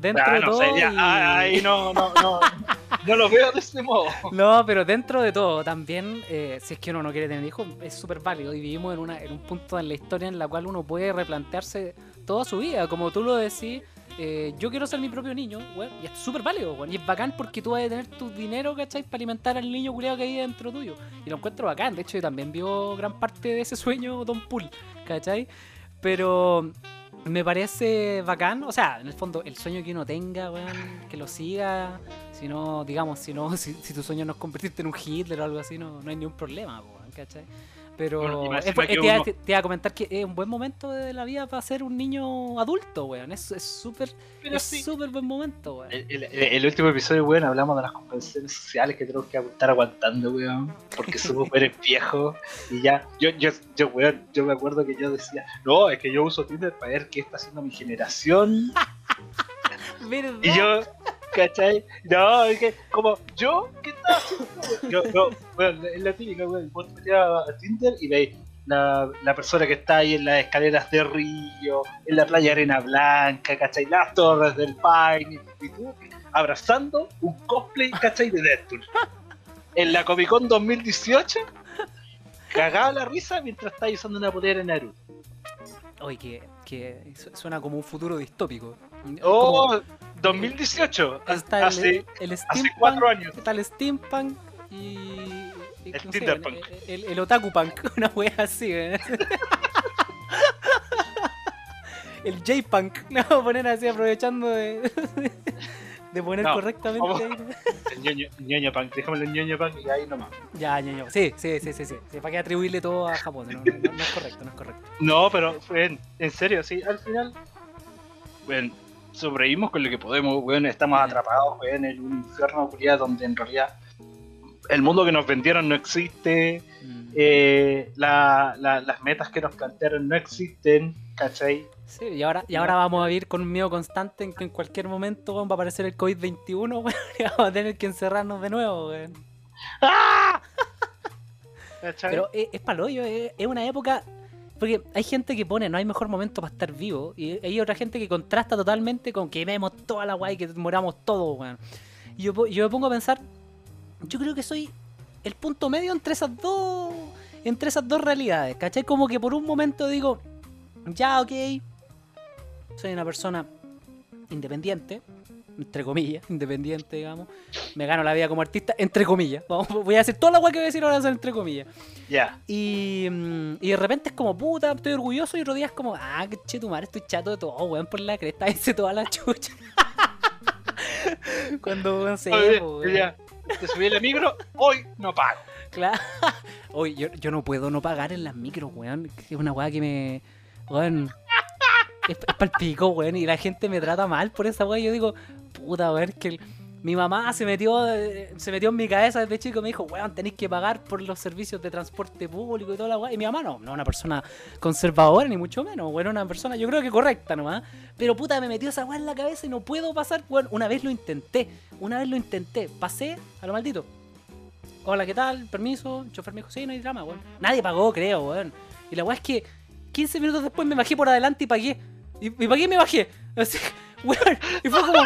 dentro Ah, de no todo. sé, ya, y- ahí no, no, no, no lo veo de ese modo. No, pero dentro de todo también, eh, si es que uno no quiere tener hijos, es súper válido y vivimos en, una, en un punto en la historia en la cual uno puede replantearse toda su vida. Como tú lo decís, eh, yo quiero ser mi propio niño, weón, y es súper válido, weón, y es bacán porque tú vas a tener tu dinero, ¿cachai? Para alimentar al niño culiado que hay dentro tuyo. Y lo encuentro bacán, de hecho, yo también vio gran parte de ese sueño Don Pool, ¿cachai? Pero me parece bacán, o sea, en el fondo, el sueño que uno tenga, que lo siga, si no, digamos, si no, si, si tu sueño no es convertirte en un Hitler o algo así, no, no hay ningún problema, weón, ¿cachai? Pero Bueno, es- que te, iba- uno- te- te iba a comentar que es un buen momento de la vida para ser un niño adulto, weón. Es es súper, es sí. súper buen momento, weón. El, el- el último episodio, weón, hablamos de las compensaciones sociales que tenemos que estar aguantando, weón, porque somos eres viejos y ya, yo, yo, yo, weón, yo me acuerdo que yo decía, no, es que yo uso Tinder para ver qué está haciendo mi generación ¿Verdad? y yo, ¿cachai? No, es que, como, ¿yo? ¿Qué haciendo? Yo, no, weón, es la típica, weón, vos te metías a Tinder y veis la, la persona que está ahí en las escaleras de Río, en la playa Arena Blanca, ¿cachai? Las torres del Paine, y tú abrazando un cosplay, ¿cachai? De Deadpool. En la Comic Con 2018, cagaba la risa mientras estaba usando una polera en Naruto. Oye, que, que su- suena como un futuro distópico. Oh, Como 2018, está el, hace, el hace cuatro años. está el steampunk y... El no sé, Tinderpunk. el, el, el otaku punk, una wea así, ¿eh? El J-Punk, no, poner así aprovechando de, de poner No, correctamente ahí. El ñoño, punk, déjamelo en ñoño punk y ahí nomás. Ya, ñoño. Sí, sí, sí, sí, sí. ¿Para qué atribuirle todo a Japón? No, no, no, no es correcto, no es correcto. No, pero en, en serio, sí, al final, bueno, sobrevivimos con lo que podemos, weón, estamos atrapados, weón, en un infierno culiado donde en realidad el mundo que nos vendieron no existe, Mm. eh, la- la- las metas que nos plantearon no existen, ¿cachai? Sí, y ahora, y ahora vamos a vivir con un miedo constante en que en cualquier momento weón, va a aparecer el COVID-21, weón, y vamos a tener que encerrarnos de nuevo, weón. ¡Ah! Pero es, es paloyo, es, es una época. Porque hay gente que pone, no hay mejor momento para estar vivo. Y hay otra gente que contrasta totalmente con que vemos toda la guay, que moramos todos, weón. Y yo, yo me pongo a pensar, yo creo que soy el punto medio entre esas dos. Entre esas dos realidades, ¿cachai? Como que por un momento digo, ya, ok. Soy una persona independiente, entre comillas, independiente, digamos. Me gano la vida como artista, entre comillas. Vamos, voy a decir toda la guay que voy a decir ahora, entre comillas. ya, Y, mm, y de repente es como, puta, estoy orgulloso y otro día es como, ah, que che tu madre, estoy chato de todo, weón, por la cresta, hice toda la chucha. Cuando, Oye, po, weón. te subí el micro, hoy no pago. Claro. Oye, yo, yo no puedo no pagar en las micros, weón. Es una weá que me. Weón. Es, es pa'l pico, weón. Y la gente me trata mal por esa weá. y Yo digo, puta, weón, que mi mamá se metió, eh, se metió en mi cabeza desde chico y me dijo, weón, tenéis que pagar por los servicios de transporte público y toda la weá. Y mi mamá no, no una persona conservadora, ni mucho menos, weón, una persona, yo creo que correcta nomás. Pero puta, me metió esa weá en la cabeza y no puedo pasar, weón. Una vez lo intenté, una vez lo intenté, pasé a lo maldito. Hola, ¿qué tal? Permiso. Chofer me dijo, sí, no hay drama, weón. Nadie pagó, creo, weón. Y la weá es que 15 minutos después me bajé por adelante y pagué. Y, y pagué y me bajé. Así, weón. Y fue como.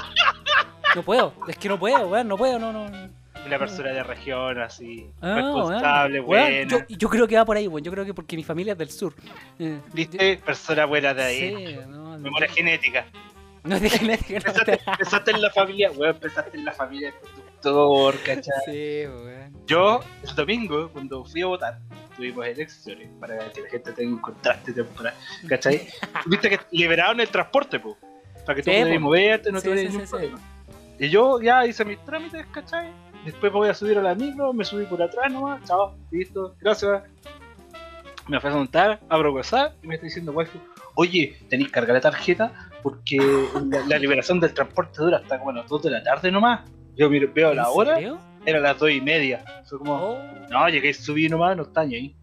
No puedo, es que no puedo, weón, no puedo, no, no. La persona de región así, Ah, responsable, buena. yo, yo creo que va por ahí, weón. Yo creo que porque mi familia es del sur. Eh, ¿Viste? Persona buena de ahí. Sí, no, Memoria genética. no es de genética, no. Pensaste en la familia, weón, pensaste en la familia del productor, ¿cachai? Sí, weón. Yo, el domingo, cuando fui a votar, tuvimos elecciones para que la gente tenga un contraste temporal, ¿cachai? Viste que liberaron el transporte, po, para que tú Sí, pudieras moverte, no Sí, tuvieras sí, ningún problema. Y yo ya hice mis trámites, ¿cachai? Después me voy a subir a la micro, me subí por atrás nomás, chao, listo, gracias. Me fui a montar, abro WhatsApp y me está diciendo waifu, oye, tenéis que cargar la tarjeta porque la, la liberación del transporte dura hasta como las 2 de la tarde nomás. Yo miro, veo la ¿En hora, serio? Era las 2 y media. Fue como, Oh. no, llegué, subí nomás, no está ni ahí.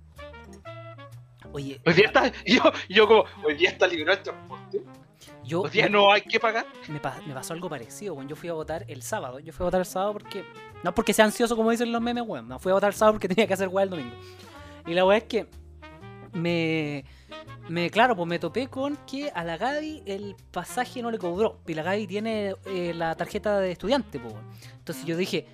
Oye, Hoy día está, yo, yo como, hoy día está liberado el transporte, yo, hoy día no hay que pagar. me, pa- me pasó algo parecido, weón. Yo fui a votar el sábado. Yo fui a votar el sábado porque. No porque sea ansioso como dicen los memes, weón. No fui a votar el sábado porque tenía que hacer weá el domingo. Y la weá es que. Me. Me, claro, pues me topé con que a la Gaby el pasaje no le cobró. Y la Gaby tiene eh, la tarjeta de estudiante, pues. weón. Entonces yo dije,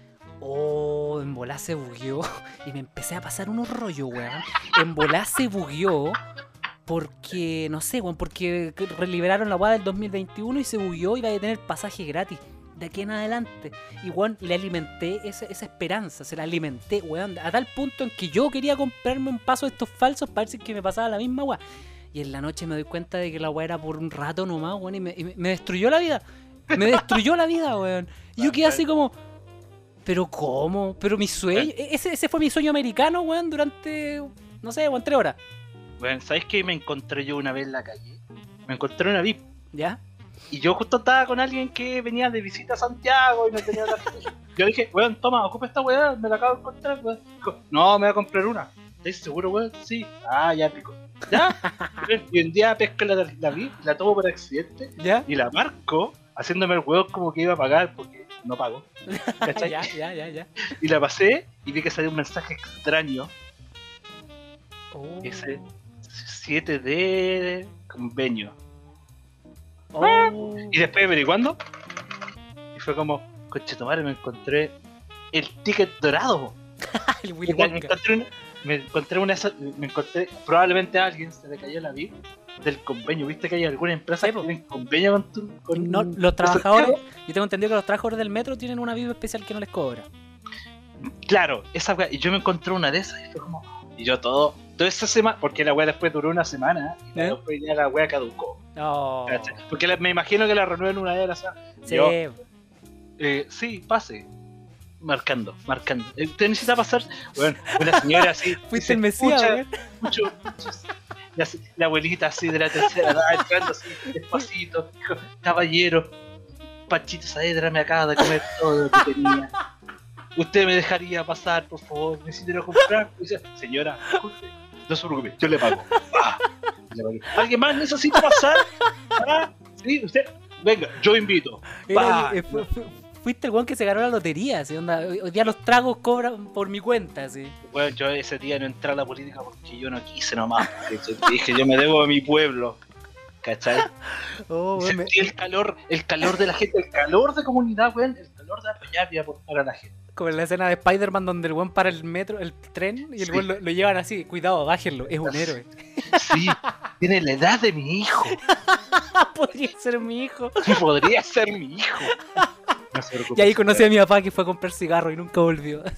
oh, en volá se bugueó. Y me empecé a pasar unos rollos, weón. En volá se bugueó. Porque, no sé, weón, porque liberaron la weá del 2021 y se bugueó y va a tener pasaje gratis de aquí en adelante. Y weón, le alimenté esa, esperanza, se la alimenté, weón, a tal punto en que yo quería comprarme un paso de estos falsos para ver si que me pasaba la misma weá. Y en la noche me doy cuenta de que la weá era por un rato nomás, weón, y me, y me destruyó la vida. Me destruyó la vida, weón. Y yo quedé así como, ¿pero cómo? ¿Pero mi sueño? E- Ese, ese fue mi sueño americano, weón, durante, no sé, weón, tres horas. Bueno, ¿sabes qué me encontré yo una vez en la calle? Me encontré una VIP. ¿Ya? Y yo justo estaba con alguien que venía de visita a Santiago y no tenía tarjeta. Yo dije, weón, toma, ocupa esta weá, me la acabo de encontrar, weón. Dijo, no, me voy a comprar una. ¿Estás seguro, weón? Sí. Ah, ya pico. ¿Ya? y un día pesco la, la VIP, la tomo por accidente ¿Ya? y la marco, haciéndome el weón como que iba a pagar porque no pago. ¿Cachai? ya, ya, ya, ya. Y la pasé y vi que salió un mensaje extraño. Oh. Ese 7 de convenio. Oh. Y después averiguando, y fue como, coche tomar, me encontré el ticket dorado. el Willy me, encontré una, me encontré una me encontré probablemente a alguien se le cayó la vida del convenio. ¿Viste que hay alguna empresa que tienen convenio con tu con No, los trabajadores, yo tengo entendido que los trabajadores del metro tienen una vida especial que no les cobra. Claro, esa y yo me encontré una de esas y fue como, y yo todo, toda esa semana, porque la wea después duró una semana, y ¿Eh? después ya la wea caducó. No. ¿cachai? Porque me imagino que la renueven una vez a la semana. Sí. Yo, eh, sí, pase. Marcando, marcando. Eh, Usted necesita pasar. Bueno, una señora así. Fuiste el Mesías, "Pucha, weón. mucho, muchos- La, la abuelita así de la tercera edad entrando así despacito. Caballero, Panchito Saavedra me acaba de comer todo lo que tenía. Usted me dejaría pasar, por favor, necesito ir a comprar. Dice, señora, no se preocupe, yo le pago. Ah, le pagué. ¿Alguien más necesita pasar? Ah, sí, usted, venga, yo invito. El- eh, fuiste el weón que se ganó la lotería, así, onda, hoy día los tragos cobran por mi cuenta, así. Bueno, yo ese día no entré a la política porque yo no quise nomás. dije, yo me debo a mi pueblo. ¿Cachai? Oh, me- Sentí el calor, el calor de la gente, el calor de comunidad, weón, el calor de apoyar y aportar a la gente. como en la escena de Spider-Man donde el weón para el metro, el tren, y el Sí. weón lo, lo llevan así, cuidado, bájenlo, es un héroe. Sí, tiene la edad de mi hijo. Podría ser mi hijo. Y podría ser mi hijo. No se preocupe, Y ahí conocí a mi papá que fue a comprar cigarro y nunca volvió.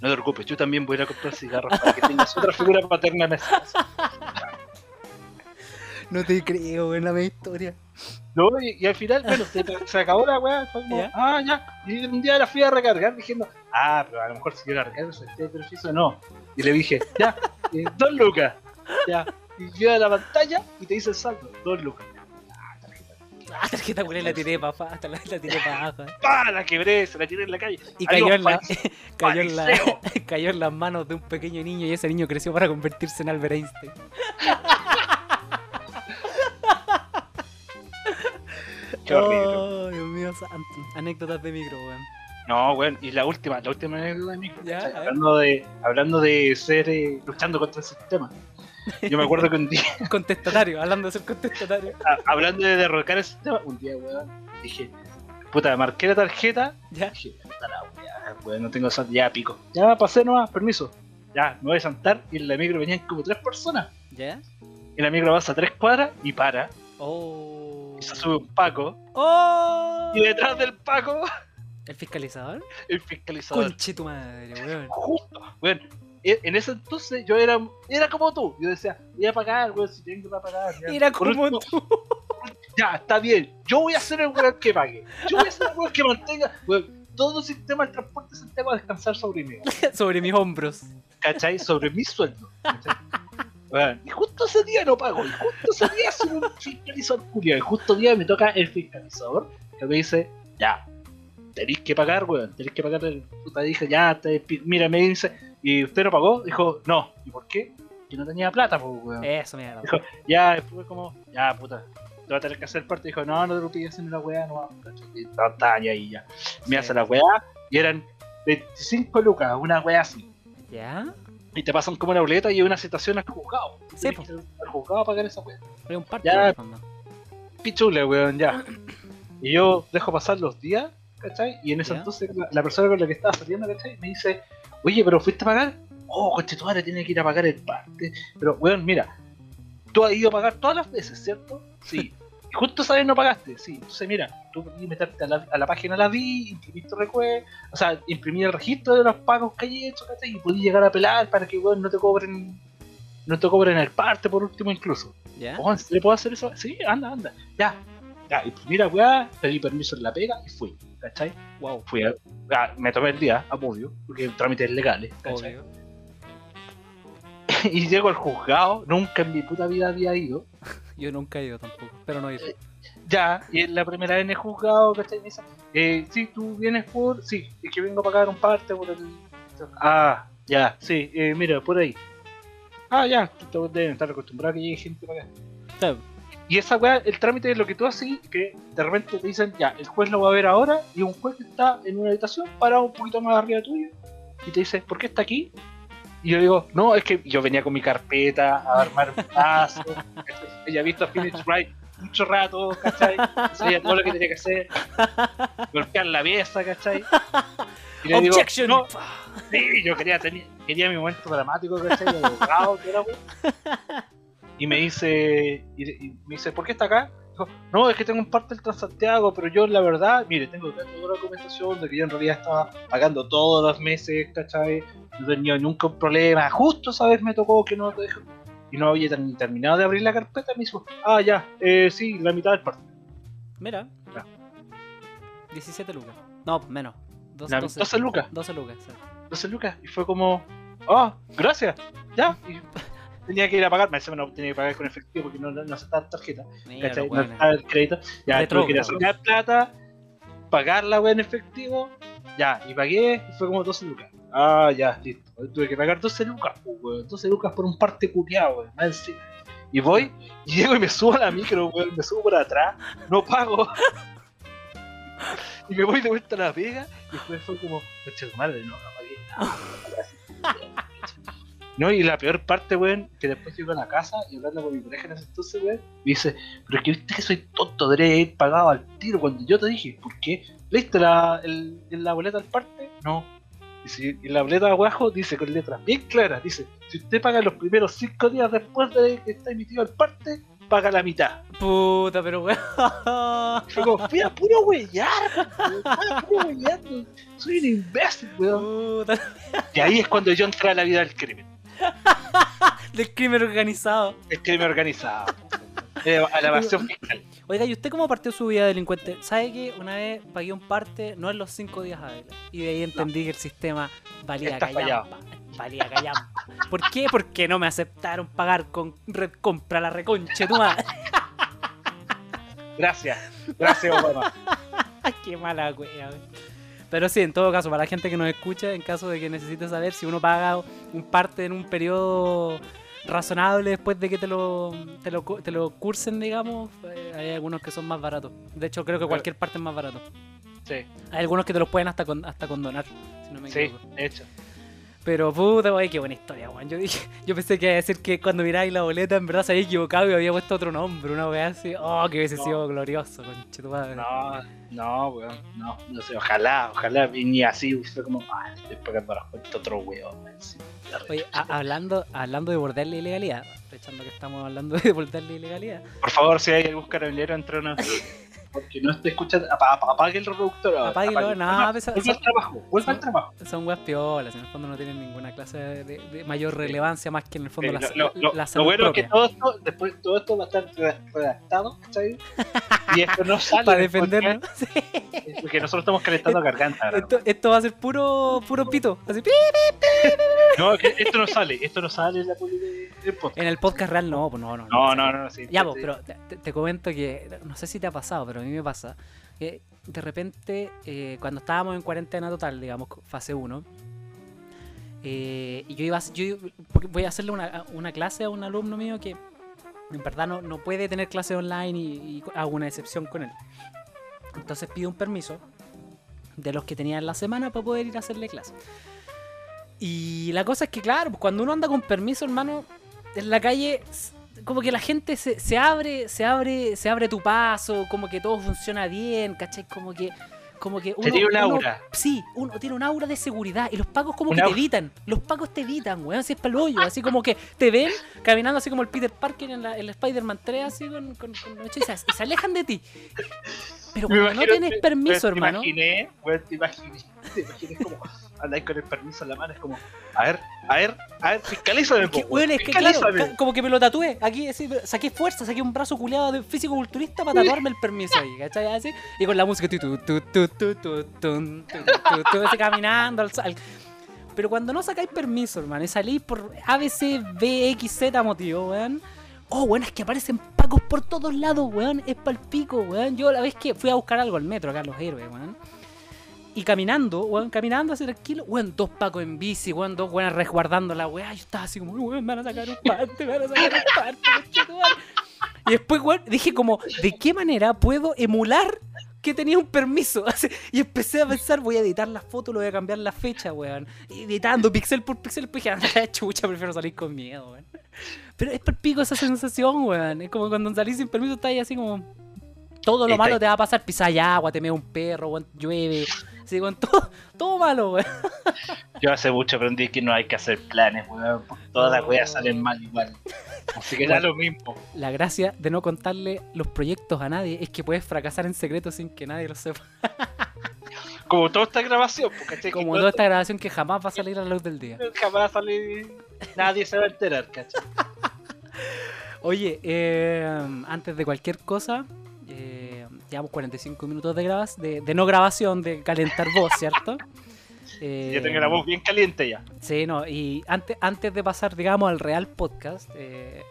No te preocupes, yo también voy a ir a comprar cigarros para que tengas otra figura paterna en esa. No te creo, en la misma historia. No, y, y al final, bueno, se, se acabó la weá. fue como, Ya. Ah, ya. Y un día la fui a recargar diciendo, ah, pero a lo mejor si yo la recargo, se esté preciso, no. Y le dije, ya, eh, dos lucas. Ya. Y yo a la pantalla y te dice el saldo, dos lucas. Ah, tarjeta culé la tiré para hasta la, la tiré para abajo. eh. ¡Pah! La quebré, se la tiré en la calle. Y cayó en, la, cayó, en la, cayó en las manos de un pequeño niño y ese niño creció para convertirse en Albert Einstein. Qué horrible. Oh, Dios mío santo. Anécdotas de micro, weón. No, bueno, y la última, la última anécdota de mí. Ya, hablando de, hablando de ser eh, luchando contra el sistema. Yo me acuerdo que un día, Contestatario, hablando de ser contestatario. a- hablando de derrocar el sistema, un día, weón, dije, puta, marqué la tarjeta Ya. Dije, puta la weá, weón, no tengo sal- ya pico. Ya pasé nomás, permiso. Ya, me voy a sentar y en la micro venían como tres personas. ¿Ya? Y la micro pasa tres cuadras y para. Oh. Y se sube un Paco. Oh. Y detrás del Paco, ¿El fiscalizador? el fiscalizador. Conche tu madre, weón. Justo, weón. E- En ese entonces yo era, era como tú. Yo decía, voy a pagar, weón, si tengo que pagar. ya. Era como último, tú. Ya, está bien. Yo voy a ser el weón que pague. Yo voy a ser el weón que mantenga. Weón, todo el sistema del transporte de Santiago a descansar sobre mí. Sobre mis hombros. ¿cachai? Sobre mi sueldo. ¿cachai? Bueno, y justo ese día no pago, y justo ese día soy un fiscalizador culiao, y justo día me toca el fiscalizador que me dice, ya, tenéis que pagar, weón, tenéis que pagar el puta dije, ya, te mira, me dice, ¿y usted no pagó? Dijo, no, ¿y por qué? Yo no tenía plata, pues, weón. Eso, mierda. Dijo, ya, después como, ya, puta, te voy a tener que hacer parte. Dijo, no, no te preocupes, hacerme la weá, no, ¿cachai? Y ta, ta, y ahí ya. Me Sí. hace la weá, y eran 25 lucas, una weá así. ¿Ya? Y te pasan como una boleta y una citación al juzgado. Sí, que ir Al juzgado a pagar esa weá. Fue un parto. Ya. en. Pichule, weón, ya. Y yo dejo pasar los días, ¿cachai? Y en ese Ya. entonces la, la persona con la que estaba saliendo, ¿cachai? Me dice, oye, pero fuiste a pagar. Oh, coche, tu madre tiene que ir a pagar el parte. Pero, weón, mira, tú has ido a pagar todas las veces, ¿cierto? Sí. Y justo esa vez no pagaste, sí. Entonces, mira, tú podías meterte a la, a la página la VI, imprimir tu recuerdo, o sea, imprimir el registro de los pagos que hay hecho, ¿cachai? Y podías llegar a apelar para que, weón, no te cobren, no te cobren el parte por último incluso. ¿Ya? Oh, ¿en serio puedo hacer eso? Sí, anda, anda. Ya. Ya, y mira, weá, pedí permiso en la pega y fui, ¿cachai? Wow. Fui a, me tomé el día, obvio, porque trámites legales, ¿cachai? Obvio. y llego al juzgado, nunca en mi puta vida había ido. Yo nunca he ido tampoco, pero no he ido. Ya, y es la primera vez en el juzgado, ¿cachai? Me dice, eh, sí, tú vienes por. Sí, es que vengo a pagar un parte por el. Ah, ya, sí, eh, mira, por ahí. Ah, ya, deben estar acostumbrado a que llegue gente para acá. Claro. Y esa weá, el trámite es lo que tú haces, que de repente te dicen, ya, el juez lo va a ver ahora, y un juez que está en una habitación parado un poquito más arriba tuyo, y te dice, ¿por qué está aquí? Y yo digo, no, es que yo venía con mi carpeta a armar un paso. Ella ha visto Finish Right mucho rato, ¿cachai? Sabía todo lo que tenía que hacer. Golpear la pieza, ¿cachai? Y le digo, Objection. no, sí, yo quería, tener, quería mi momento dramático, ¿cachai? Abogado, que era. Y me dice, y, y me dice, ¿por qué está acá? Dijo, no, es que tengo un parte del Transantiago, pero yo la verdad, mire, tengo toda la documentación de que yo en realidad estaba pagando todos los meses, ¿cachai? No tenía nunca un problema. Justo esa vez me tocó que no te. Y no había ter- terminado de abrir la carpeta, me dijo, ah, ya, eh, sí, la mitad del parte. Mira. Ya. 17 lucas. No, menos. Dos- La- 12, 12 lucas. 12 lucas, sí. 12 lucas. Y fue como, ah, gracias, ya. Y tenía que ir a pagar, me decía, no tenía que pagar con efectivo porque no, no, no aceptaba tarjeta. Mira, No estaba el crédito. Ya tuve que ir a sacar plata, pagar la wea en efectivo. Ya, y pagué y fue como 12 lucas. Ah, ya, listo. Tuve que pagar 12 lucas, weón. 12 lucas por un parte culiado, weón. Más encima. Y voy, y llego y me subo a la micro, weón. Me subo por atrás, no pago. y me voy de vuelta a la pega. Y después fue como, coche madre, no, no pagué. No, y la peor parte, weón, que después llego a la casa y hablando con mi pareja en ese entonces, weón, me dice, pero es que viste que soy tonto, debería haber pagado al tiro cuando yo te dije, ¿por qué? ¿Leíste la, el, la boleta al parte? No. Dice, y la boleta abajo dice con letras bien claras, dice, si usted paga los primeros cinco días después de que está emitido el parte, paga la mitad. Puta, pero weón. Y fue como, fui a puro a puro huellar, weón. soy un imbécil, weón. Puta. Y ahí es cuando yo entré a la vida del crimen, Del crimen organizado. el crimen organizado, eh, a la evasión fiscal. Oiga, ¿y usted cómo partió su vida de delincuente? ¿Sabe que una vez pagué un parte, no en los cinco días hábiles? Y de ahí entendí que el sistema valía callampa. Valía callampa. ¿Por qué? Porque no me aceptaron pagar con red compra la reconche, tu madre. Gracias, gracias Obama. Qué mala wea. Pero sí, en todo caso, para la gente que nos escucha, en caso de que necesite saber si uno paga un parte en un periodo razonable después de que te lo, te lo, te lo cursen, digamos, eh, hay algunos que son más baratos. De hecho, creo que cualquier parte es más barato. Sí, Hay algunos que te los pueden hasta, con- hasta condonar, si no me sí, equivoco. de hecho. Pero puta, wey, qué buena historia, weón. Yo dije, yo pensé que iba a decir que cuando miráis la boleta en verdad se había equivocado y había puesto otro nombre, una wea así. Oh, que hubiese No. sido glorioso, conche tu madre. No, no, weón, no, no sé, ojalá, ojalá, y ni así, fue como, ah, estoy pagando las cuentas otro weón, Oye, hablando, hablando de bordar la ilegalidad, aprovechando que estamos hablando de la ilegalidad, Por favor, si hay algún carabinero, entre una. Porque no estoy escuchando, apa- apa- apague el reproductor. Apáguelo, apague. no, Vuelva- pesa- vuelva al trabajo, vuelva al trabajo. son weas piolas, en el fondo no tienen ninguna clase de, de- mayor relevancia más que en el fondo Eh, la, lo, lo- lo- la lo salud bueno propia. es que todo esto, después todo esto va a estar re- redactado, ¿cachai? Y esto no sale. Para defenderlo. podcast, Porque nosotros estamos calentando garganta. esto, esto va a ser puro, puro pito, así. No, que esto no sale, esto no sale en la podcast. En el podcast real no, pues no, no. No, no, no, sí. Ya, sí. pues, pero te, te- comento que, no sé si te ha pasado, pero a mí me pasa, que de repente, eh, cuando estábamos en cuarentena total, digamos, fase 1, eh, y yo iba a, yo voy a hacerle una, una clase a un alumno mío que en verdad no, no puede tener clase online y, y hago una excepción con él. Entonces pido un permiso de los que tenía en la semana para poder ir a hacerle clase. Y la cosa es que, claro, pues, cuando uno anda con permiso, hermano, en la calle, como que la gente se, se abre, se abre, se abre tu paso, como que todo funciona bien, ¿cachai? Como que, como que uno, tiene un uno- aura. sí, uno tiene un aura de seguridad y los pagos como que te evitan, los pagos te evitan, weón, así es para el hoyo, así como que te ven caminando así como el Peter Parker en la, en la Spider-Man 3, así con, con, con y se, y se alejan de ti. Pero cuando no tienes permiso, te hermano, Imaginé, weón, te imaginé, te imaginé como andáis con el permiso en la mano, es como, a ver, a ver, a ver, fiscalízame, Es que, po, weón, es que claro, como que me lo tatué. Aquí, así, saqué fuerza, saqué un brazo culeado de físico-culturista para tatuarme el permiso ahí, ¿cachai? Así, y con la música, tu, tu, tu, tu, tu, tu, tu, tu, así caminando al, al- Pero cuando no sacáis permiso, hermano, y salís por ABC, B, X, Z motivo, weón. Oh, weón, es que aparecen pacos por todos lados, weón. Es pa'l pico, weón. Yo la vez que fui a buscar algo al metro, acá los héroes, weón. Y caminando, weón, caminando así tranquilo, weón, dos pacos en bici, weón, dos weones resguardando la weá. Yo estaba así como, weón, me van a sacar un parte, me van a sacar un parte. Y después, weón, dije como, ¿de qué manera puedo emular que tenía un permiso. y empecé a pensar, voy a editar la foto, lo voy a cambiar la fecha, weón. Editando pixel por pixel, pues dije, anda, chucha, prefiero salir con miedo, weón. Pero es por pico esa sensación, weón. Es como cuando salís sin permiso, estás ahí así como. Todo lo Está malo ahí. te va a pasar, pisar agua, te mea un perro, weón, llueve. Así, weón, todo, todo malo, weón. Yo hace mucho aprendí que no hay que hacer planes, weón. Todas las weas salen mal igual. Así que da lo mismo. La gracia de no contarle los proyectos a nadie es que puedes fracasar en secreto sin que nadie lo sepa. Como toda esta grabación, porque. Como toda esta grabación que jamás va a salir a la luz del día. jamás sale. Nadie se va a enterar, ¿cachai? Oye, eh, antes de cualquier cosa, eh, llevamos 45 minutos de, grabas, de, de no grabación, de calentar voz, ¿cierto? Eh, Yo tengo la voz bien caliente ya. Sí, no, y antes, antes de pasar, digamos, al real podcast, eh,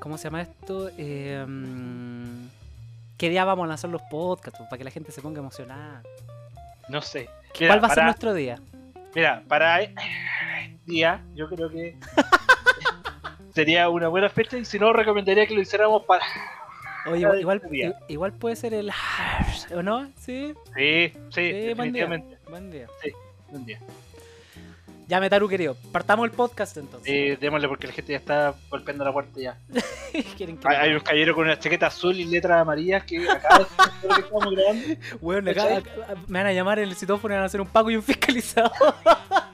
¿cómo se llama esto? Mm, ¿Qué día vamos a lanzar los podcasts? Para que la gente se ponga emocionada. No sé. ¿Cuál va a ser nuestro día? Mira, para este día, yo creo que sería una buena fecha y si no, recomendaría que lo hiciéramos para. Oye, Cada igual, día. igual, igual puede ser el... ¿O no? Sí, Sí, sí, sí buen día. definitivamente. Buen día. Buen día. Ya, Metaru, querido. Partamos el podcast entonces. Eh, démosle porque la gente ya está golpeando la puerta ya. ¿Quieren que Hay, un caballero con una chaqueta azul y letras amarillas que acaba de lo que estamos grabando. Bueno, acá, ¿Cachai? acá- me van a llamar el citófono y van a hacer un pago y un fiscalizado.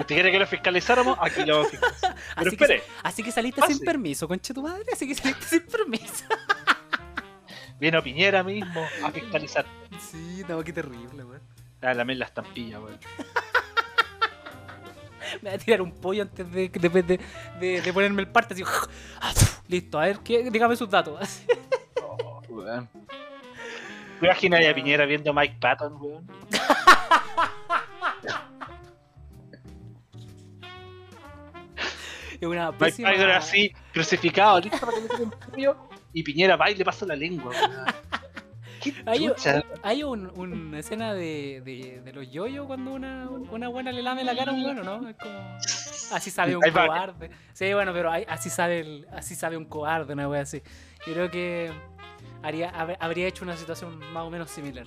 Usted quiere que lo fiscalizáramos, aquí lo fiscalizar. Pero Así que, espere, así que saliste sin permiso, concha tu madre. Así que saliste sin permiso. vino Piñera mismo a fiscalizar. Sí, no, qué terrible, weón. Ah, la la estampilla, weón. Me voy a tirar un pollo antes de, de, de, de- de ponerme el parte. Así, listo, a ver, ¿qué? dígame sus datos. Oh, weón. ¿Te imaginas a Piñera viendo a Mike Patton, weón? Es una Mike pésima... Así, crucificado, listo para que le pollo, y Piñera va y le pasa la lengua, weón. ¿Qué Hay, un, una escena de, de, de los yoyos cuando una, una buena le lame la cara a un bueno, ¿no? Es como... Así sabe un cobarde. Sí, bueno, pero hay- así, sabe el- así sabe un cobarde, una wea así. Yo creo que haría, habría hecho una situación más o menos similar.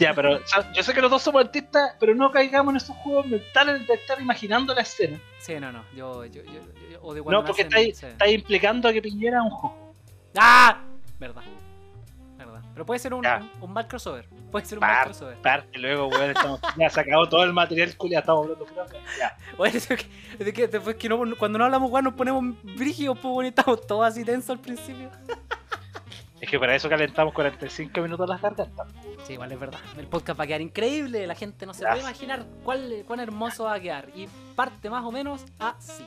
Ya, pero o sea, yo sé que los dos somos artistas, pero no caigamos en esos juegos mentales de estar imaginando la escena. Sí, no, no. Yo, yo, yo, yo- o de cuando No, porque estáis sí. estáis implicando a que Piñera un juego. ¡Ah! Verdad. Verdad. Pero puede ser un, un, un mal crossover. Puede ser un mal crossover. parte, luego, weón, estamos, ya se acabó todo el material, culia, estamos hablando croca. Ya. Bueno, es que, es que después que no, cuando no hablamos, weón, nos ponemos brígidos, pues, y estamos todos así tensos al principio. Es que para eso calentamos 45 minutos las gargantas. Sí, igual es verdad. El podcast va a quedar increíble. La gente no se Ya. puede imaginar cuál, cuán hermoso va a quedar. Y parte más o menos así.